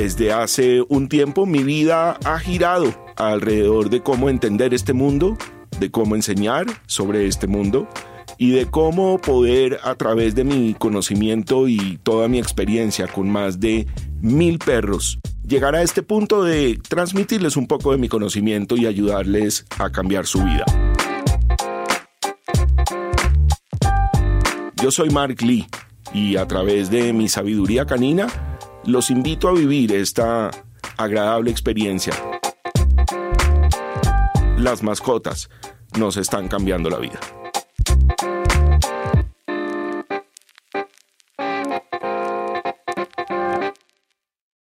Desde hace un tiempo mi vida ha girado alrededor de cómo entender este mundo, de cómo enseñar sobre este mundo y de cómo poder a través de mi conocimiento y toda mi experiencia con más de mil perros llegar a este punto de transmitirles un poco de mi conocimiento y ayudarles a cambiar su vida. Yo soy Mark Lee y a través de mi sabiduría canina los invito a vivir esta agradable experiencia. Las mascotas nos están cambiando la vida.